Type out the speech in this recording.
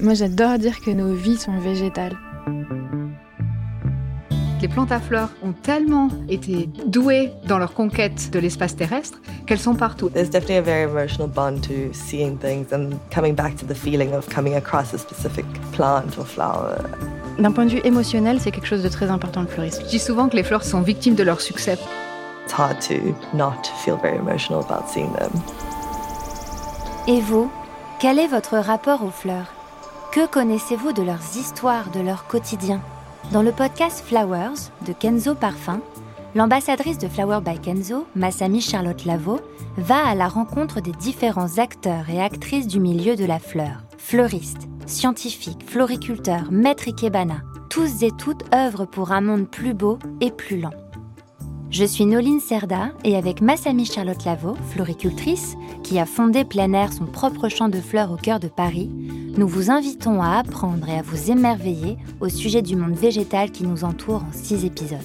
Moi j'adore dire que nos vies sont végétales. Les plantes à fleurs ont tellement été douées dans leur conquête de l'espace terrestre qu'elles sont partout. There's definitely a very emotional bond to seeing things and coming back to the feeling of coming across a specific plant or flower. D'un point de vue émotionnel, c'est quelque chose de très important le fleurisme. Je dis souvent que les fleurs sont victimes de leur succès. It's hard to not feel very emotional about seeing them. Et vous, quel est votre rapport aux fleurs? Que connaissez-vous de leurs histoires, de leur quotidien Dans le podcast Flowers de Kenzo Parfum, l'ambassadrice de Flower by Kenzo, Masami Charlotte Lavo, va à la rencontre des différents acteurs et actrices du milieu de la fleur. Fleuristes, scientifiques, floriculteurs, maîtres ikebana, tous et toutes œuvrent pour un monde plus beau et plus lent. Je suis Noline Serda et avec Massami Charlotte Lavaux, floricultrice, qui a fondé plein air son propre champ de fleurs au cœur de Paris, nous vous invitons à apprendre et à vous émerveiller au sujet du monde végétal qui nous entoure en six épisodes.